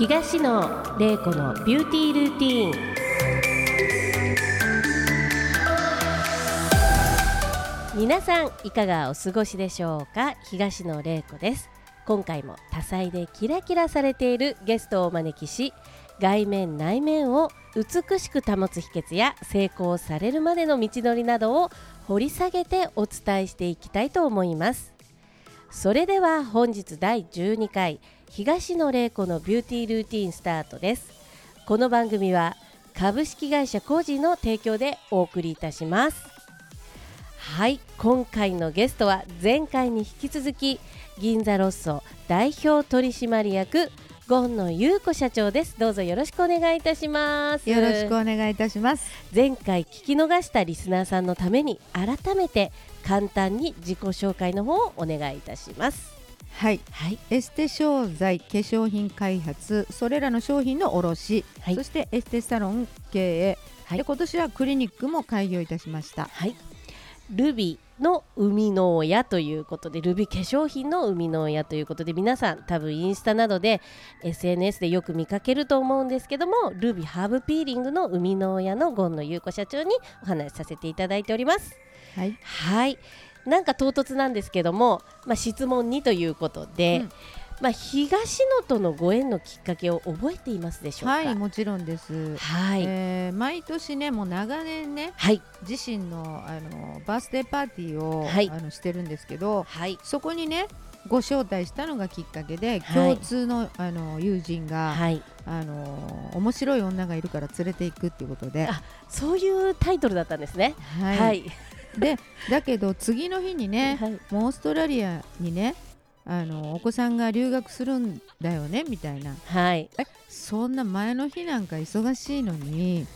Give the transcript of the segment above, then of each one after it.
東野玲子のビューティールーティーン。皆さんいかがお過ごしでしょうか？東野玲子です。今回も多彩でキラキラされているゲストをお招きし外面内面を美しく保つ秘訣や成功されるまでの道のりなどを掘り下げてお伝えしていきたいと思います。それでは本日第12回東野玲子のビューティールーティンスタートです。この番組は株式会社コージーの提供でお送りいたします。はい今回のゲストは前回に引き続き銀座ロッソ代表取締役権野優子社長です。どうぞよろしくお願いいたします。よろしくお願いいたします。前回聞き逃したリスナーさんのために改めて簡単に自己紹介の方をお願いいたしますはい、はい。エステ商材化粧品開発それらの商品の卸、はい。そしてエステサロン経営、はい。で今年はクリニックも開業いたしました。はい。ルビの生みの親ということでルビ化粧品の生みの親ということで皆さん多分インスタなどで SNS でよく見かけると思うんですけどもルビハーブピーリングの生みの親の権野優子社長にお話しさせていただいております。はい。はいなんか唐突なんですけども、まあ、質問にということで、うん。まあ、東野とのご縁のきっかけを覚えていますでしょうか？はいもちろんです、はい、えー毎年ねもう長年ねはい。自身のあのバースデーパーティーを、はい。あのしてるんですけどはい。そこにねご招待したのがきっかけで、はい。共通のあの友人が、はい。あの面白い女がいるから連れていくっていうことで、あそういうタイトルだったんですね。はい。はいでだけど次の日にね、はい。もうオーストラリアにねあのお子さんが留学するんだよねみたいな。はい。えそんな前の日なんか忙しいのに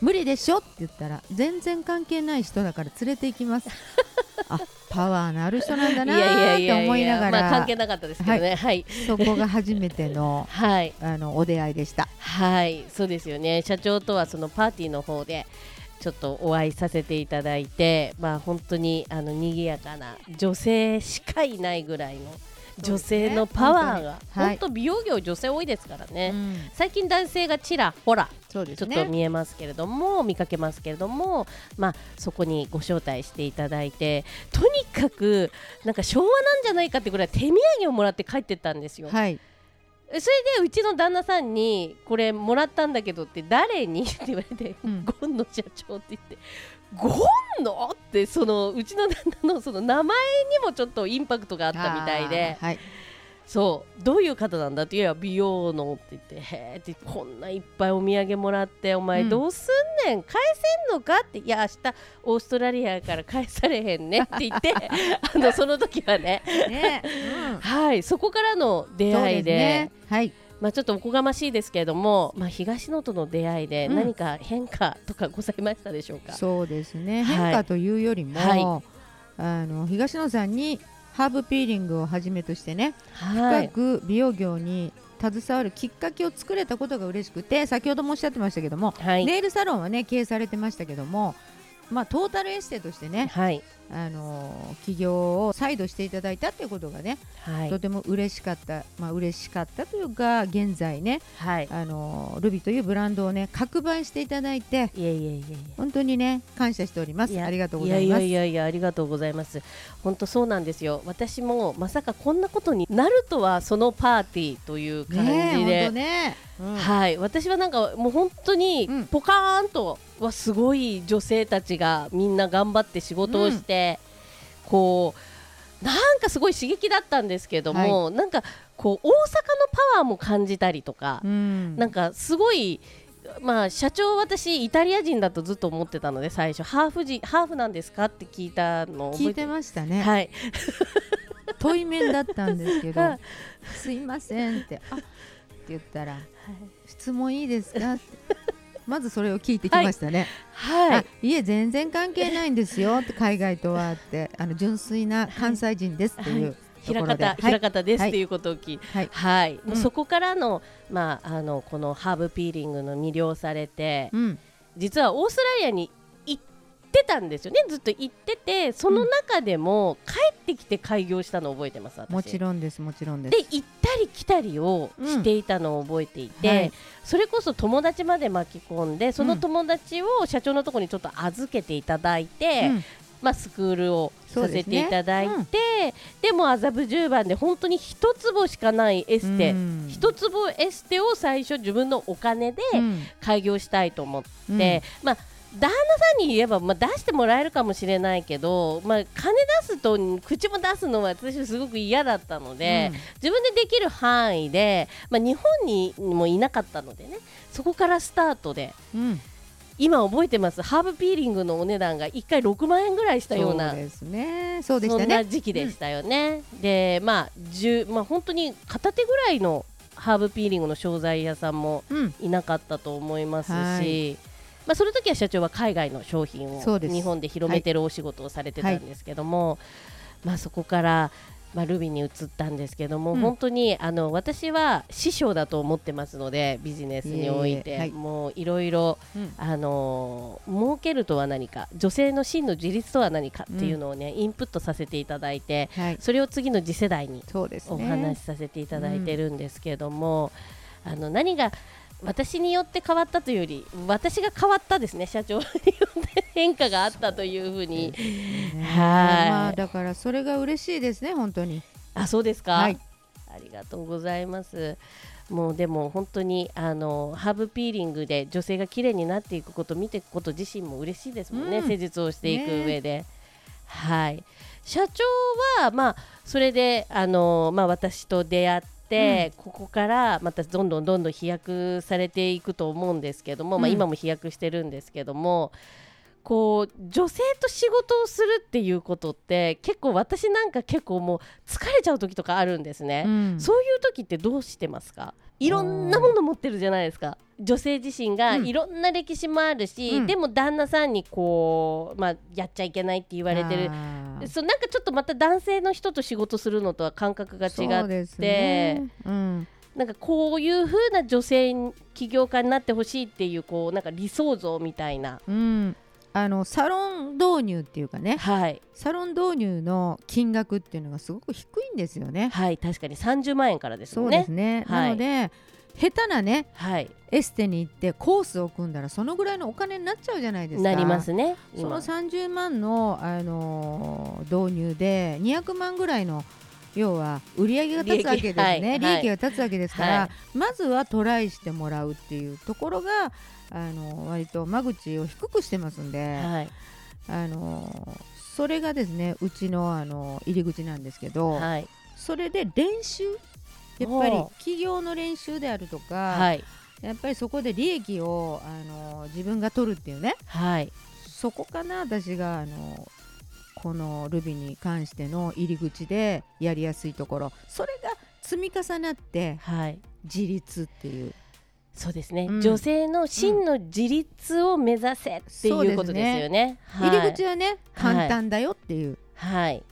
無理でしょって言ったら全然関係ない人だから連れて行きます。あパワーのある人なんだなーって思いながら。まあ関係なかったですけどね。はい。そこが初めてのはい。あのお出会いでした。はい。そうですよね。社長とはそのパーティーの方でちょっとお会いさせていただいてまあ本当にあの賑やかな女性しかいないぐらいの女性のパワーが、本当に。はい。本当美容業女性多いですからね、うん。最近男性がちらほらそうですちょっとね見えますけれども、見かけますけれども、まあ、そこにご招待していただいてとにかくなんか昭和なんじゃないかってぐらい手土産をもらって帰ってったんですよ。はいそれでうちの旦那さんにこれもらったんだけどって誰に？って言われて、うん。ゴンの社長って言ってゴンの？ってそのうちの旦那のその名前にもちょっとインパクトがあったみたいで。はい。そう。どういう方なんだ？っていや美容の。って言ってへーってこんないっぱいお土産もらってお前うん。どうすんねん、返せんのか？っていや明日オーストラリアから返されへんねって言って あのその時はね。ね、うんはいそこからの出会いで。すね。はい。まあ、ちょっとおこがましいですけれども、まあ、東野との出会いでうん。何か変化とかございましたでしょうか？そうですね、はい。変化というよりも、はい。あの東野さんにハーブピーリングをはじめとしてね、はい、深く美容業に携わるきっかけを作れたことが嬉しくて先ほどもおっしゃってましたけども、はい、ネイルサロンはね経営されてましたけども、まあ、トータルエステとしてね、はい、あの起業を再度していただいたっていうことがね、はい。と、ても嬉しかった、まあ嬉しかったというか現在ね、はい、あのルビというブランドをね拡売していただいていえいえいえいえ。本当にね感謝しております。ありがとうございます。やいやいやいやありがとうございます。本当そうなんですよ。私もまさかこんなことになるとはそのパーティーという感じで、本当ね、うん。はい。私はなんかもう本当にうん。ポカーンとはすごい女性たちがみんな頑張って仕事をして、こうなんかすごい刺激だったんですけども、なんかこう大阪のパワーも感じたりとか、うん。なんかすごいまあ社長私イタリア人だとずっと思ってたので最初ハーフ人ハーフなんですかって聞いたのを聞いてましたね、はい。対面だったんですけどはい「すいません」って「あっ」って言ったら「質問いいですか? 」まずそれを聞いてきましたね。はい。あいえ全然関係ないんですよって海外とはってあの純粋な関西人ですっていうと平方、はい。平方ですはいっていうことを聞いて、はい。ううん。そこからの、まあ、あのこのハーブピーリングの魅了されて、うん。実はオーストラリアに行っってたんですよね。ずっと行っててその中でも帰ってきて開業したのを覚えてますもちろんですもちろんです。で行ったり来たりをしていたのを覚えていて、うんはい。それこそ友達まで巻き込んでその友達を社長のところにちょっと預けていただいて、うん。まあ、スクールをさせていただいてそうで,、も麻布十番で本当に一坪しかないエステ、うん。一坪エステを最初自分のお金でうん。開業したいと思って、うん。まあ旦那さんに言えば、まあ、出してもらえるかもしれないけど、まあ、金出すと口も出すのは私すごく嫌だったので、自分でできる範囲で、まあ、日本にもいなかったのでねそこからスタートでうん。うん今覚えてます？ハーブピーリングのお値段が1回6万円ぐらいしたようなそうですね。そうでしそたね。んな時期でしたよね。でまあ10まあ本当に片手ぐらいのハーブピーリングの商材屋さんもうん。いなかったと思いますし、はいまあ、その時は社長は海外の商品を日本で広めてるお仕事をされてたんですけども、まあ、そこから、まあ、ルビーに移ったんですけども、うん。本当にあの私は師匠だと思ってますのでビジネスにおいて。いえいえはい。もういろいろうん。あのー儲けるとは何か女性の真の自立とは何かっていうのをね、インプットさせていただいてはい。それを次の次世代にお話しさせていただいてるんですけども、あの何が私によって変わったというより私が変わったですね社長によって変化があったというふうに。ね。はい。まあだからそれが嬉しいですね本当に。あそうですか、はい。ありがとうございます。もうでも本当にあのハーブピーリングで女性が綺麗になっていくこと見ていくこと自身も嬉しいですもんね、うん。施術をしていく上で、はい。社長はまあそれであのまあ私と出会って、ここからまたどんどんどんどん飛躍されていくと思うんですけども、まあうん今も飛躍してるんですけどもこう女性と仕事をするっていうことって結構私なんか結構もう疲れちゃう時とかあるんですね、うん。そういう時ってどうしてますか？いろんなもの持ってるじゃないですか女性自身がうん。いろんな歴史もあるし、うん。でも旦那さんにこう、まあ、やっちゃいけないって言われてる。そうなんかちょっとまた男性の人と仕事するのとは感覚が違そうって、ね。うん。なんかこういう風な女性起業家になってほしいっていうこうなんか理想像みたいな、うん。あのサロン導入っていうかね。はい。サロン導入の金額っていうのがすごく低いんですよね。はい確かに。30万円からですね。うんですね、はい。なので下手なねはい、エステに行ってコースを組んだらそのぐらいのお金になっちゃうじゃないですか。なりますね。その今30万の、あのー導入で200万ぐらいの要は売り上げが立つわけですね。利利益はい。益が立つわけですから、はい。まずはトライしてもらうっていうところが、あの割と間口を低くしてますんで、はい。あのそれがですねうちの、あの入り口なんですけど、はい。それで練習やっぱり企業の練習であるとか、はい。やっぱりそこで利益を、あの自分が取るっていうね。はい。そこかな私があのこのルビに関しての入り口でやりやすいところ。それが積み重なってはい。自立っていう。そうですね、うん。女性の真の自立を目指せっていうことですよね。はい。入り口はね、簡単だよっていう、はい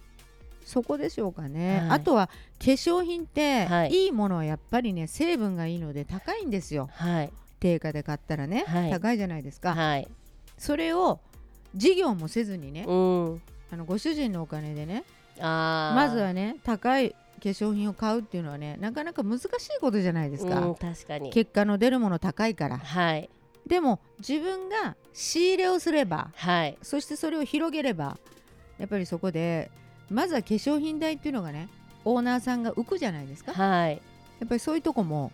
そこでしょうかね、はい。あとは化粧品って、はい。い、いものはやっぱりね成分がいいので高いんですよ。はい。定価で買ったらね、はい。高いじゃないですか、はい。それを事業もせずにね、うん。あのご主人のお金でね。まずはね高い化粧品を買うっていうのはねなかなか難しいことじゃないですか、うん、確かに。結果の出るもの高いから。はい。でも自分が仕入れをすればはい。そしてそれを広げればやっぱりそこでまずは化粧品代っていうのがねオーナーさんが浮くじゃないですか。はい。やっぱりそういうとこも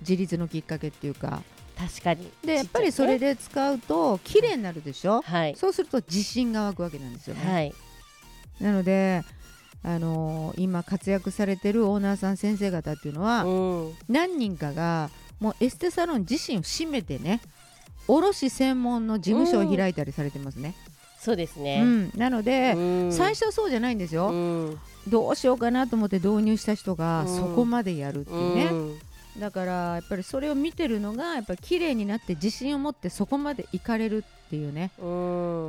自立のきっかけっていうか。確かに。でやっぱりそれで。で使うと綺麗になるでしょ。はい。そうすると自信が湧くわけなんですよね、はい。なのであのー今活躍されてるオーナーさん先生方っていうのは、うん。何人かがもうエステサロン自身を閉めてね卸専門の事務所を開いたりされてますね、そうですうね。ん。なので、うん。最初はそうじゃないんですよ、うん。どうしようかなと思って導入した人がうん。そこまでやるっていうね、うん。だからやっぱりそれを見てるのがやっぱり綺麗になって自信を持ってそこまで行かれるっていうね、うん。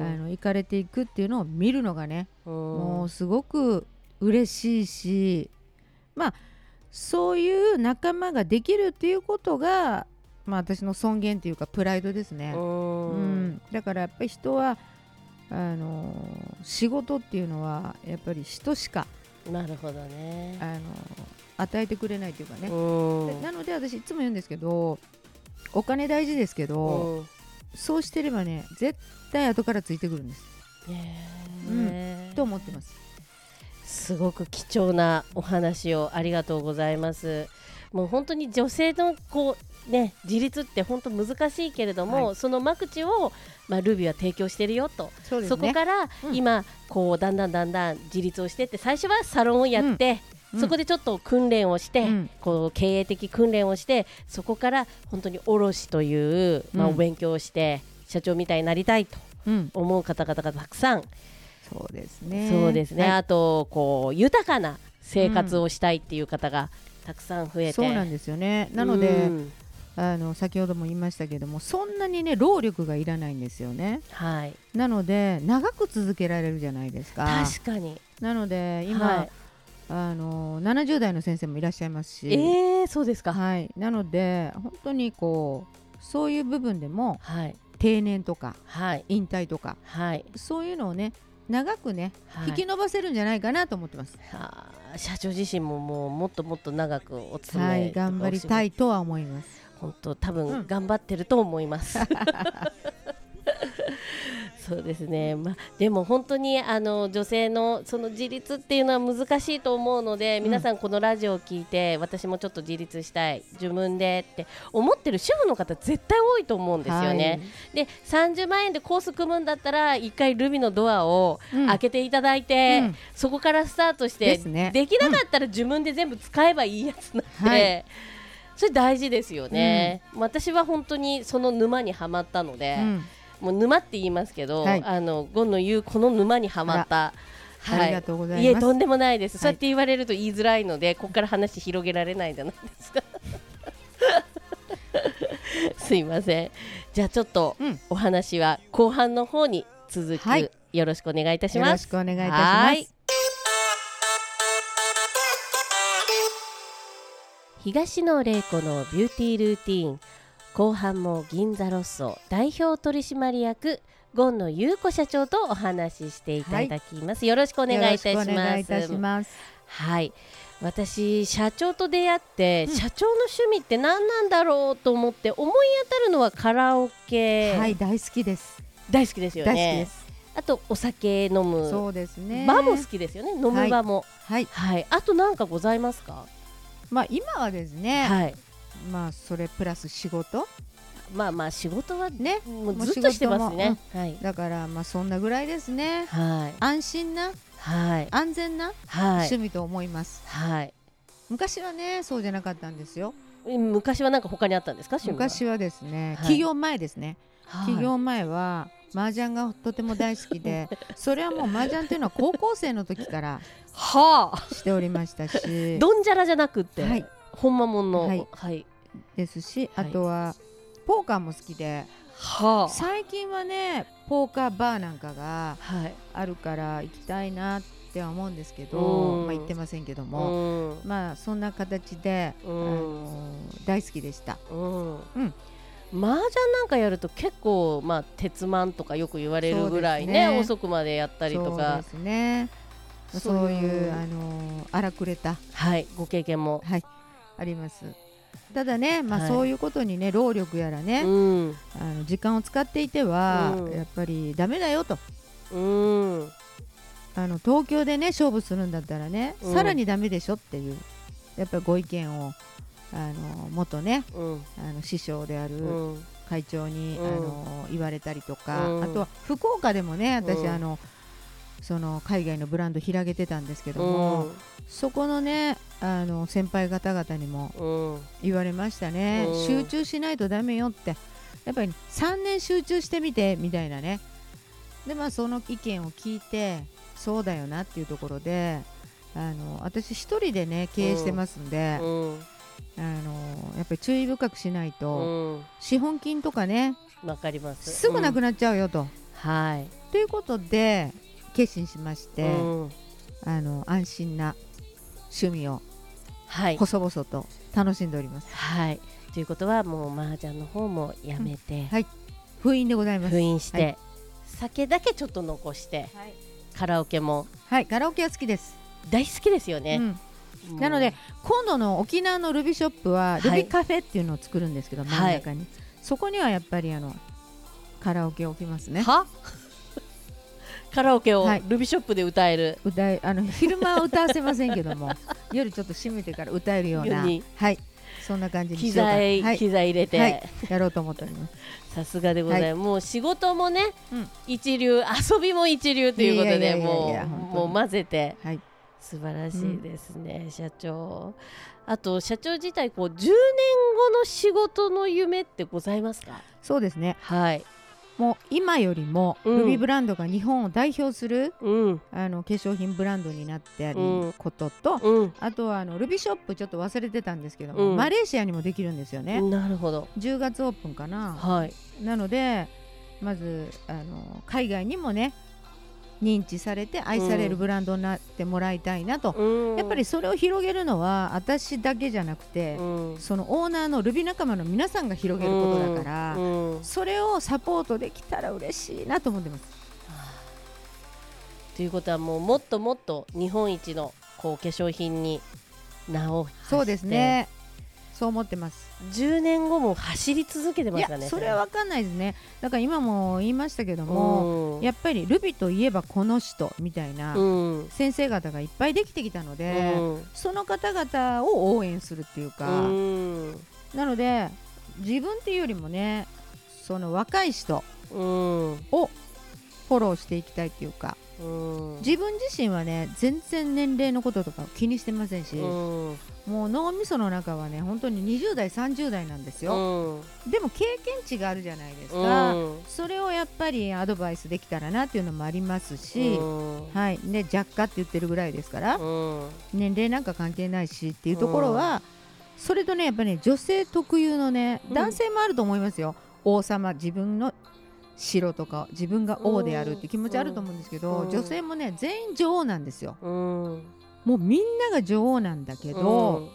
あの行かれていくっていうのを見るのがね、うん。もうすごく嬉しいしまあそういう仲間ができるっていうことが、まあ、私の尊厳というかプライドですね、ううんん。だからやっぱり人はあの仕事っていうのはやっぱり人しかなるほどね。あの与えてくれないというかね、うんなので私いつも言うんですけどお金大事ですけど、うんそうしてればね絶対後からついてくるんです。ねえと思ってます。すごく貴重なお話をありがとうございます。もう本当に女性のこうね自立って本当難しいけれども、はその間口をまあルビーは提供してるよと、そうそこからうん。今こうだんだんだんだん自立をしてって最初はサロンをやって、そこで、でちょっと訓練をして、うん。こう経営的訓練をしてそこから本当に卸という、まあ、うん。お勉強をして、社長みたいになりたいとうん、思う方々がたくさん。そうですね。そうですね、はい。あとこう豊かな生活をしたいっていう方がたくさん増えて、そうなんですよね。なので、うん。あの先ほども言いましたけどもそんなにね労力がいらないんですよね。はい。なので長く続けられるじゃないですか。確かに。なので今、はい。あの70代の先生もいらっしゃいますし、えー、そうですか。はい、なので本当にこうそういう部分でもはい。定年とかはい。引退とかはい、そういうのをね長くね、はい。引き伸ばせるんじゃないかなと思ってます。はあ社長自身ももうもっともっと長くお勤めはい、頑張りたいとは思います。本当多うん分頑張ってると思います。そうですね、まあ、でも本当にあの女性のその自立っていうのは難しいと思うので、ん。皆さんこのラジオを聞いて私もちょっと自立したい。自分でって思ってる主婦の方絶対多いと思うんですよね。で30万円でコース組むんだったら1回ルビのドアをうん。開けていただいて、うん。そこからスタートしてね。できなかったら自分で全部使えばいいやつなんで、はい。それ大事ですよね、私は本当にその沼にはまったので、うんもう沼って言いますけど、はい。あのゴンの言うこの沼にはまった。ありがとうございます。い。えとんでもないです、はい。そうやって言われると言いづらいのでここから話広げられないじゃないですか。すいません。じゃあちょっとうん。お話は後半の方に続き、はい。よろしくお願いいたしよます。ろしくお願いいたしはます。い。東野玲子のビューティールーティーン後半も銀座ロッソ代表取締役ゴン野優子社長とお話ししていただきます、よろしくお願いいたしよろしくお願いいたますします。はい。私社長と出会って、うん。社長の趣味って何なんだろうと思って思い当たるのはカラオケ、はい、大好きです。大好きですよね。あとお酒飲む。そうですね。バーも好きですよね。飲む場も。はい、はい、あと何かございますか？まあ今はですね、はいまあそれプラス仕事？まあまあ仕事はね、もうずっとしてますね。はい。だからまあそんなぐらいですね。はい。安心な？はい。安全な？はい。趣味と思います。はい。昔はねそうじゃなかったんですよ。昔はなんか他にあったんですか？昔はですね、はい。起業前ですね。はい。起業前は麻雀がとても大好きで、それはもう麻雀というのは高校生の時からはあ。しておりましたし、どんじゃらじゃなくって、はいほんまもんのはい。はい。ですし、はい。あとはポーカーも好きで、は最近はねポーカーバーなんかがはい。あるから行きたいなっては思うんですけど、うん。まあ行ってませんけどうも、ん。まあそんな形で、うん。あの大好きでした。うん。うん。麻雀なんかやると結構まあ鉄マンとかよく言われるぐらいねね遅くまでやったりとそうかですね。そうそういうあの荒くれたはい。ご経験も、はいあります。ただね、まあ、はい。そういうことにね労力やらね、うん。あの時間を使っていては、うん。やっぱりダメだよと。うん。あの東京でね勝負するんだったらね、うん。さらにダメでしょっていうやっぱりご意見をあの元ねうん。あの師匠であるうん。会長に、うん。あの言われたりとか、うん。あとは福岡でもね私、うん。あのその海外のブランド開けてたんですけども、そこのねあの先輩方々にも言われましたね、うん。集中しないとダメよって。やっぱり3年集中してみてみたいなね。でまあその意見を聞いてそうだよなっていうところであの私一人でね経営してますんで、うん。あのやっぱり注意深くしないと、うん。資本金とかねわかります。すぐなくななっちゃうよと。はい。ということで決心しまして、うん。あの安心な趣味をはい。細々と楽しんでおります。はい。ということはもう麻雀の方もやめて、はい。封印でございます。封印して、はい。酒だけちょっと残して、はい、カラオケも。はい、カラオケは好きです、大好きですよね、うん、なので今度の沖縄のルビーショップはルはい。ビーカフェっていうのを作るんですけど、真ん中に、そこにはやっぱりあのカラオケを置きますね。は？カラオケをはい。ルビーショップで歌える、歌いあの昼間は歌わせませんけども 夜ちょっと閉めてから歌えるようなはい。そんな感じに機材、はい、機材入れて、はい。やろうと思っております。さすがでございます、もう仕事もね、うん。一流遊びも一流ということでもうもう混ぜて。はい。素晴らしいですね、社長。あと社長自体こう10年後の仕事の夢ってございますか？そうですね。はいもう今よりもうん。ルビーブランドが日本を代表するうん。あの化粧品ブランドになってあるうん。ことと、うん。あとはあのルビーショップちょっと忘れてたんですけども、うん。マレーシアにもできるんですよね、なるほど。10月オープンかな。はい。なのでまずあの海外にもね認知されて愛されるブランドになってもらいたいなと、うん。やっぱりそれを広げるのは私だけじゃなくて、うん。そのオーナーのルビー仲間の皆さんが広げることだから、うん。うん。それをサポートできたら嬉しいなと思ってます。ということはもうもっともっと日本一のこう化粧品に名をそうですねそう思ってます。10年後も走り続けてまいすかねやそれは。分かんないですね。だから今も言いましたけども、うん。やっぱりルビといえばこの人みたいなうん。先生方がいっぱいできてきたので、うん。その方々を応援するっていうか、うん。なので自分っていうよりもねその若い人うん。をフォローしていきたいっていうかうん自分自身はね全然年齢のこととか気にしてませんし、うん。もう脳みその中はね本当に20代30代なんですよ、でも経験値があるじゃないですか、うん。それをやっぱりアドバイスできたらなっていうのもありますし、うん。はい。ね、若干って言ってるぐらいですから、うん。年齢なんか関係ないしっていうところは、それとねやっぱりね女性特有のねうん。男性もあると思いますよ、王様自分の白とか自分が王であるって気持ちあると思うんですけど、う。ん女性もね全員女王なんですよ。うん。もうみんなが女王なんだけど、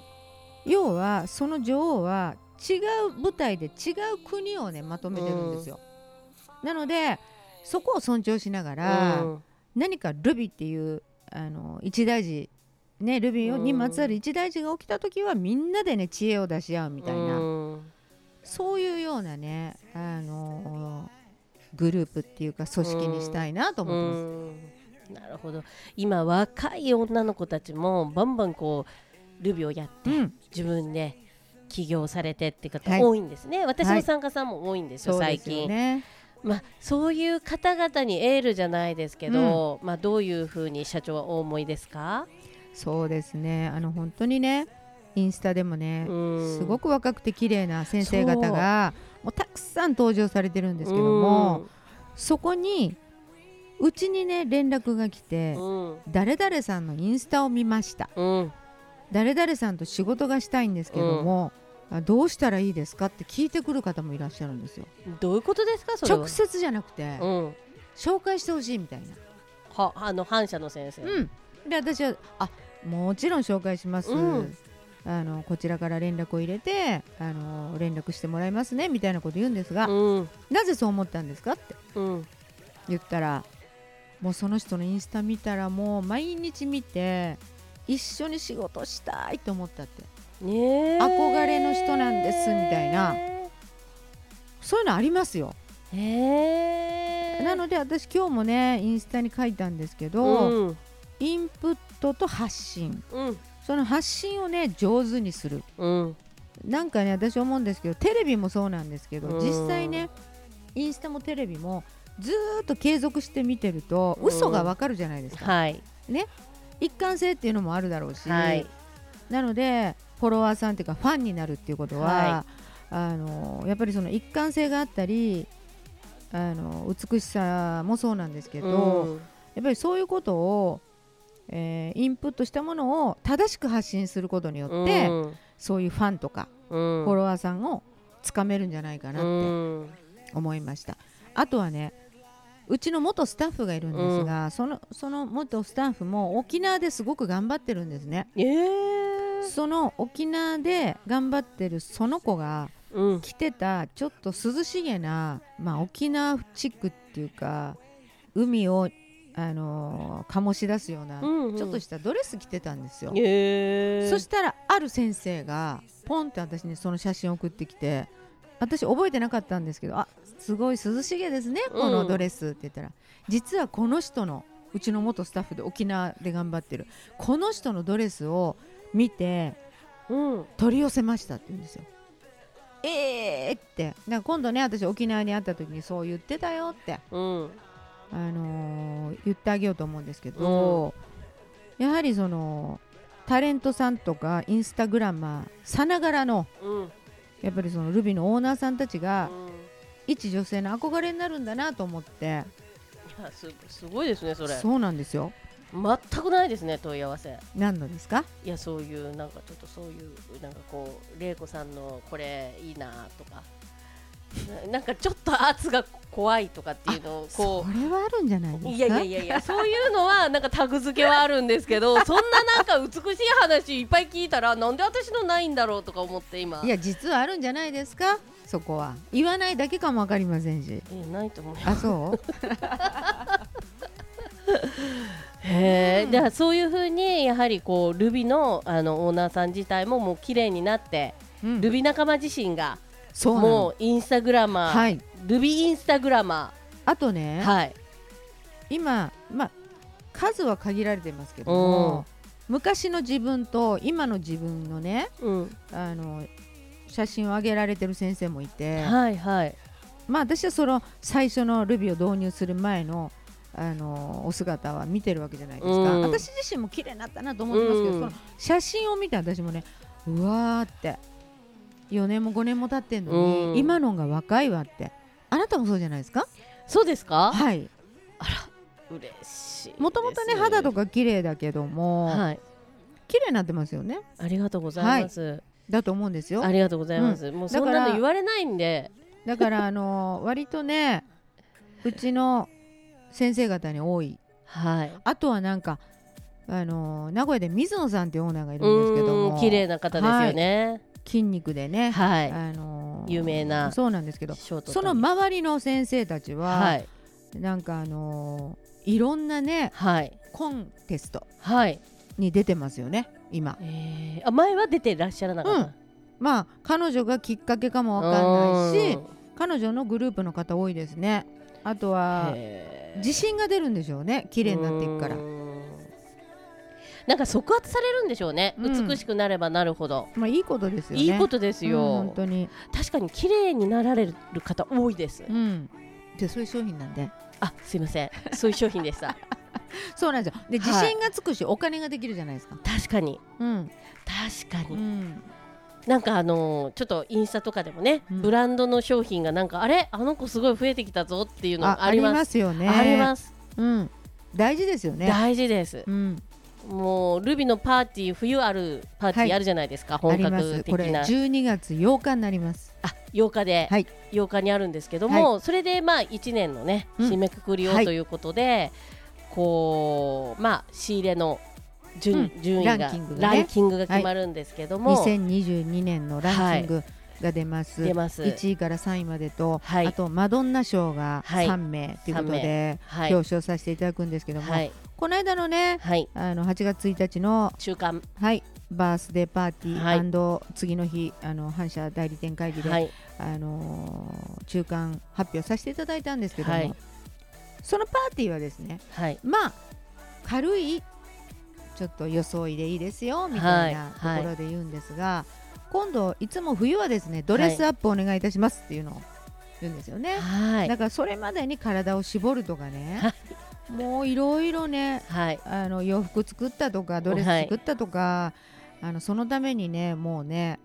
要はその女王は違う舞台で違う国をねまとめてるんですよ、なのでそこを尊重しながら、うん。何かルビっていうあの一大事ねルビにまつわる一大事が起きた時はみんなでね知恵を出し合うみたいな、うん。そういうようなねあのグループっていうか組織にしたいなと思ってます。うん。なるほど。今若い女の子たちもバンバンこうルビをやって、うん。自分で起業されてって方はい。多いんですね、私の参加さんも多いんですよ、そうです最近。よね。まあ、そういう方々にエールじゃないですけど、まあ、どういうふうに社長はお思いですか、そうですね。あの本当にね、インスタでもね、うん。すごく若くて綺麗な先生方がもうたくさん登場されてるんですけども、そこにうちにね連絡が来て、うん。誰々さんのインスタを見ました。うん。誰々さんと仕事がしたいんですけども、あどうしたらいいですかって聞いてくる方もいらっしゃるんですよ。どういうことですかそれは？直接じゃなくて、うん、紹介してほしいみたいな。はあの反社の先生、うん、で私はあもちろん紹介します、うんあのこちらから連絡を入れてあの連絡してもらいますねみたいなこと言うんですが、うん。なぜそう思ったんですかってうん。言ったらもうその人のインスタ見たらもう毎日見て一緒に仕事したいと思ったって。ねえ。憧れの人なんですみたいな。そういうのありますよ、へえ。なので私今日もねインスタに書いたんですけど、うん。インプットと発信。うんその発信をね上手にする。うん。なんかね私思うんですけどテレビもそうなんですけど、うん。実際ねインスタもテレビもずーっと継続して見てるとうん。嘘がわかるじゃないですか、はい。一貫性っていうのもあるだろうし、はい。なのでフォロワーさんっていうかファンになるっていうことは、はあのやっぱりその一貫性があったりあの美しさもそうなんですけど、うん。やっぱりそういうことを、えーインプットしたものを正しく発信することによって、うん。そういうファンとかうん。フォロワーさんをつかめるんじゃないかなうってん。思いました。あとはねうちの元スタッフがいるんですが、そのその元スタッフも沖縄ですごく頑張ってるんですね。えー。その沖縄で頑張ってるその子がうん。着てたちょっと涼しげな、まあ、沖縄チックっていうか海をあのー醸し出すような、うんうん。ちょっとしたドレス着てたんですよ。へえそしたらある先生がポンって私にその写真を送ってきて私覚えてなかったんですけど「あすごい涼しげですねこのドレス」って言ったら、実はこの人のうちの元スタッフで沖縄で頑張ってるこの人のドレスを見てうん。取り寄せましたって言うんですよ。えーって。だから今度ね私沖縄に会った時にそう言ってたよって、うんあのー言ってあげようと思うんですけど、やはりそのタレントさんとかインスタグラマーさながらのうん。やっぱりそのルビーのオーナーさんたちがうん。一女性の憧れになるんだなと思って。いやすすごいですねそれ。そうなんですよ。全くないですね問い合わせ。何のですか？いやそういうなんかちょっとそういうなんかこう玲子さんのこれいいなとかななんかちょっと圧が怖いとかっていうのをこそれはあるんじゃないですか？ういやいやいやいやそういうのはなんかタグ付けはあるんですけど そんななんか美しい話いっぱい聞いたらなんで私のないんだろうとか思って今。いや実はあるんじゃないですか？そこは。言わないだけかもわかりませんし。えないと思うよ。あそう？へえ、うん。そういうふうにやはりこうルビのあのオーナーさん自体ももう綺麗になって、うん。ルビ仲間自身がもうインスタグラマー、はい。ルビインスタグラマあとね、ーはい。今まあ数は限られてますけども、昔の自分と今の自分のねうん。あの写真を上げられてる先生もいて、はいはい。まあ私はその最初のルビを導入する前のあのお姿は見てるわけじゃないですか、うん。私自身も綺麗になったなと思ってますけど、うん。その写真を見て私もねうわーって4年も5年も経ってんのに、うん。今のが若いわって。あなたもそうじゃないですか？そうですか？はい。嬉しいもともとね肌とか綺麗だけども、はい。綺麗になってますよね。ありがとうございます、だと思うんですよ。ありがとうございます、もうそんだからなの言われないんで。だからあの割とねうちの先生方に多い。はい。あとはなんかあの名古屋で水野さんっていうオーナーがいるんですけども。うん綺麗な方ですよね筋肉でね、はい、あの有名なそうなんですけどその周りの先生たちは、はい。なんかあのいろんなねはい。コンテストはい、に出てますよね今。えー、あ前は出てらっしゃらなかった、まあ彼女がきっかけかもわかんないしうん。彼女のグループの方多いですね。あとは自信が出るんでしょうね綺麗になっていくから。うんなんか即圧されるんでしょうね、うん。美しくなればなるほど。まあいいことですよね。いいことですよ、うん本当に。確かに綺麗になられる方多いです、うん。でそういう商品なんで。あすいません。そういう商品でした。そうなんですよ。で自はい。信がつくし、お金ができるじゃないですか。確かに。うん、確かに、うん、なんかあのーちょっとインスタとかでもね、うん。ブランドの商品がなんかあれ？あの子すごい増えてきたぞっていうのあありますよね。あります。うん。大事ですよね。大事です。うんもうルビのパーティー冬あるパーティはいーあるじゃないですか、あ本ります。これ格的な12月8日になります。あ8日で、はい。8日にあるんですけども、それでまあ1年のねうん。締めくくりをはい。ということで、こうまあ仕入れの順,、うん。順位がランキングがね。ランキングが決まるんですけども、2022年のランキングが出ます、出ます。1位から3位までと、はい。あとマドンナ賞がはい。3名ということで、はい。表彰させていただくんですけども、はいこの間のねはい。あの8月1日の、中間。はい、バースデーパーティはいー、次の日あの反社代理店会議で、はい。あのー中間発表させていただいたんですけども、はい。そのパーティーはですねはい。まあ軽いちょっと装いでいいですよみたいなとはい。ころで言うんですが、今度いつも冬はですねドレスアップお願いいたしますっていうのを言うんですよね、はい。だからそれまでに体を絞るとかねもういろいろねはい。あの洋服作ったとかドレス作ったとか、あのそのためにねもうね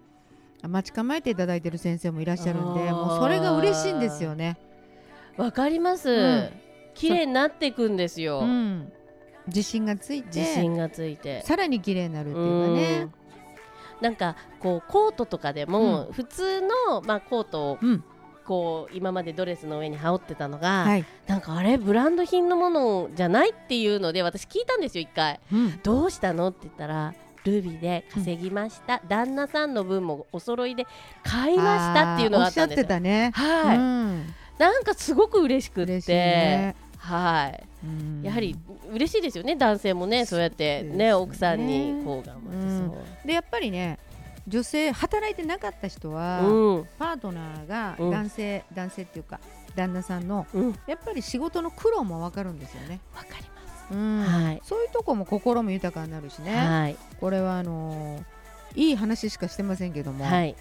待ち構えていただいてる先生もいらっしゃるんでもうそれが嬉しいんですよね。わかります、うん。綺麗になっていくんですよ、う。ん、自信がついて自信がついて。さらに綺麗になるっていうかね。うん。なんかこうコートとかでも、普通の、まあ、コートをうんこう今までドレスの上に羽織ってたのが、はい。なんかあれブランド品のものじゃないっていうので私聞いたんですよ一回。うん。どうしたのって言ったらルビーで稼ぎました、旦那さんの分もお揃いで買いましたっていうのがあったんですよ。はい、うん。なんかすごく嬉しくって。はい。やはり嬉しいですよね男性もねそうやってね、ね、奥さんにこう頑張ってでやっぱりね女性働いてなかった人は、うん、パートナーが男性、うん、男性っていうか旦那さんの、うん、やっぱり仕事の苦労も分かるんですよね。わかります、うん。はい、そういうとこも心も豊かになるしね、はい、これはあのー、いい話しかしてませんけども、はい、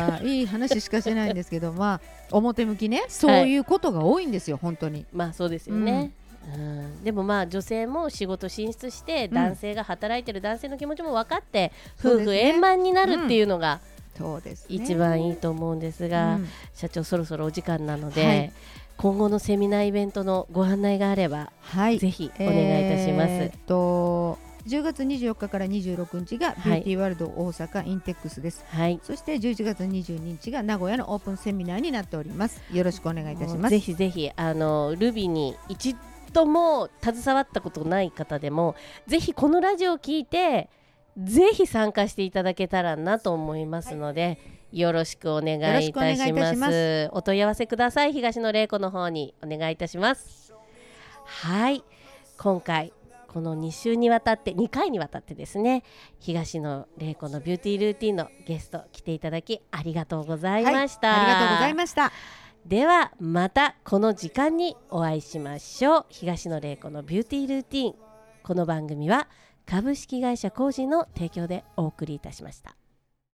あいい話しかしてないんですけどまあ表向きね。そういうことが多いんですよ、本当に。まあそうですよね、うん、でもまあ女性も仕事進出して男性が働いてる男性の気持ちも分かって、夫婦円満になるっていうのが、一番いいと思うんですが、社長そろそろお時間なので、はい、今後のセミナーイベントのご案内があれば、はい、ぜひお願いいたします。えー、と10月24日から26日がビューティーワールド大阪インテックスです、はい、そして11月22日が名古屋のオープンセミナーになっております。よろしくお願いいたします。ぜひぜひあのルビに一度も携わったことない方でもぜひこのラジオを聞いてぜひ参加していただけたらなと思いますので、はい、よろしくお願いいたします。お問い合わせください。東野玲子の方にお願いいたします。はい。今回この2週にわたって2回にわたってですね東野玲子のビューティールーティンのゲスト来ていただきありがとうございました、はい、ありがとうございましたではまたこの時間にお会いしましょう。東野玲子のビューティールーティン。この番組は株式会社コージの提供でお送りいたしました。